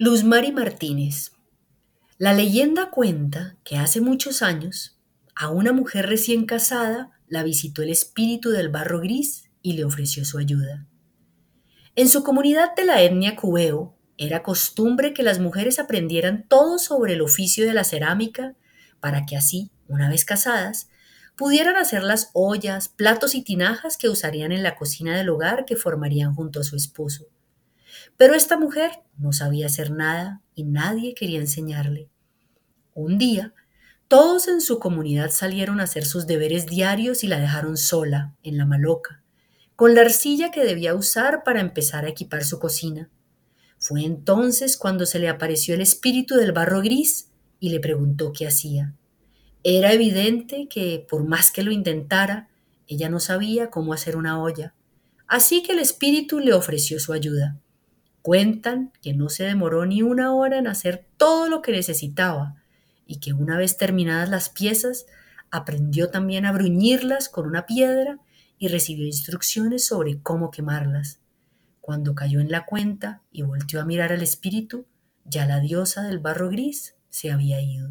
Luz Mari Martínez. La leyenda cuenta que hace muchos años a una mujer recién casada la visitó el espíritu del barro gris y le ofreció su ayuda. En su comunidad de la etnia cubeo era costumbre que las mujeres aprendieran todo sobre el oficio de la cerámica para que así, una vez casadas, pudieran hacer las ollas, platos y tinajas que usarían en la cocina del hogar que formarían junto a su esposo. Pero esta mujer no sabía hacer nada y nadie quería enseñarle. Un día, todos en su comunidad salieron a hacer sus deberes diarios y la dejaron sola, en la maloca, con la arcilla que debía usar para empezar a equipar su cocina. Fue entonces cuando se le apareció el espíritu del barro gris y le preguntó qué hacía. Era evidente que, por más que lo intentara, ella no sabía cómo hacer una olla. Así que el espíritu le ofreció su ayuda. Cuentan que no se demoró ni una hora en hacer todo lo que necesitaba y que una vez terminadas las piezas, aprendió también a bruñirlas con una piedra y recibió instrucciones sobre cómo quemarlas. Cuando cayó en la cuenta y volteó a mirar al espíritu, ya la diosa del barro gris se había ido.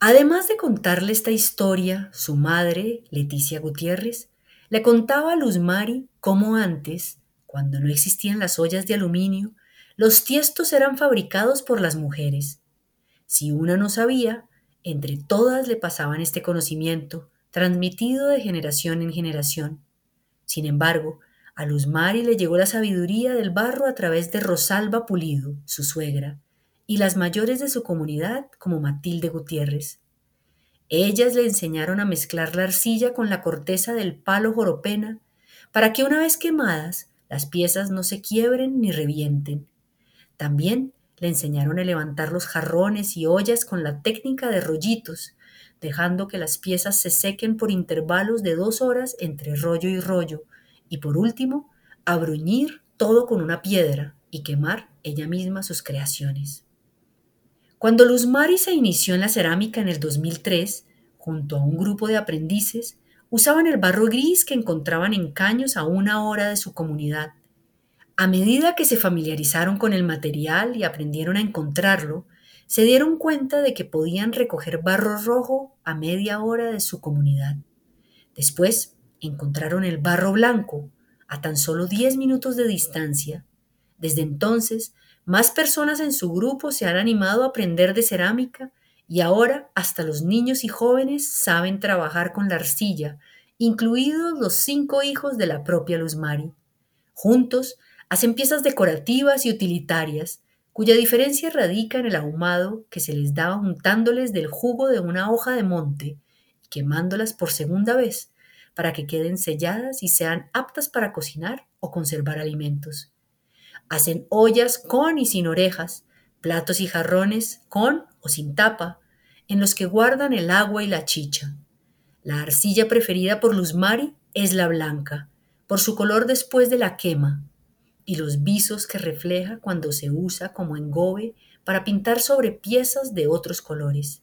Además de contarle esta historia, su madre, Leticia Gutiérrez, le contaba a Luz Mari cómo antes, cuando no existían las ollas de aluminio, los tiestos eran fabricados por las mujeres. Si una no sabía, entre todas le pasaban este conocimiento, transmitido de generación en generación. Sin embargo, a Luz Mari le llegó la sabiduría del barro a través de Rosalba Pulido, su suegra, y las mayores de su comunidad como Matilde Gutiérrez. Ellas le enseñaron a mezclar la arcilla con la corteza del palo joropena para que una vez quemadas las piezas no se quiebren ni revienten. También le enseñaron a levantar los jarrones y ollas con la técnica de rollitos, dejando que las piezas se sequen por intervalos de dos horas entre rollo y rollo, y por último, a bruñir todo con una piedra y quemar ella misma sus creaciones. Cuando Luz Mari se inició en la cerámica en el 2003, junto a un grupo de aprendices, usaban el barro gris que encontraban en caños a una hora de su comunidad. A medida que se familiarizaron con el material y aprendieron a encontrarlo, se dieron cuenta de que podían recoger barro rojo a media hora de su comunidad. Después encontraron el barro blanco a tan solo 10 minutos de distancia. Desde entonces, más personas en su grupo se han animado a aprender de cerámica y ahora hasta los niños y jóvenes saben trabajar con la arcilla, incluidos los cinco hijos de la propia Luz Mari. Juntos hacen piezas decorativas y utilitarias, cuya diferencia radica en el ahumado que se les da untándoles del jugo de una hoja de monte y quemándolas por segunda vez para que queden selladas y sean aptas para cocinar o conservar alimentos. Hacen ollas con y sin orejas, platos y jarrones con o sin tapa, en los que guardan el agua y la chicha. La arcilla preferida por Luz Mari es la blanca, por su color después de la quema, y los visos que refleja cuando se usa como engobe para pintar sobre piezas de otros colores.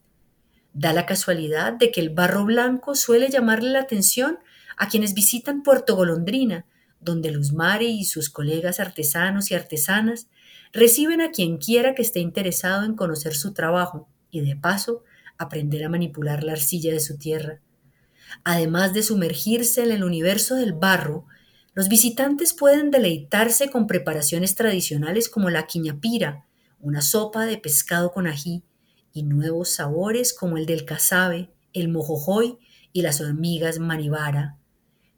Da la casualidad de que el barro blanco suele llamarle la atención a quienes visitan Puerto Golondrina, donde Luz Mari y sus colegas artesanos y artesanas reciben a quien quiera que esté interesado en conocer su trabajo y de paso aprender a manipular la arcilla de su tierra. Además de sumergirse en el universo del barro, los visitantes pueden deleitarse con preparaciones tradicionales como la quiñapira, una sopa de pescado con ají, y nuevos sabores como el del casabe, el mojojoy y las hormigas manibara.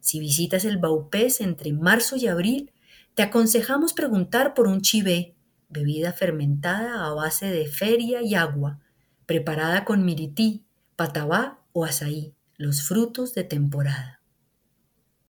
Si visitas el Baupés entre marzo y abril, te aconsejamos preguntar por un chivé, bebida fermentada a base de feria y agua, preparada con mirití, patabá o azaí, los frutos de temporada.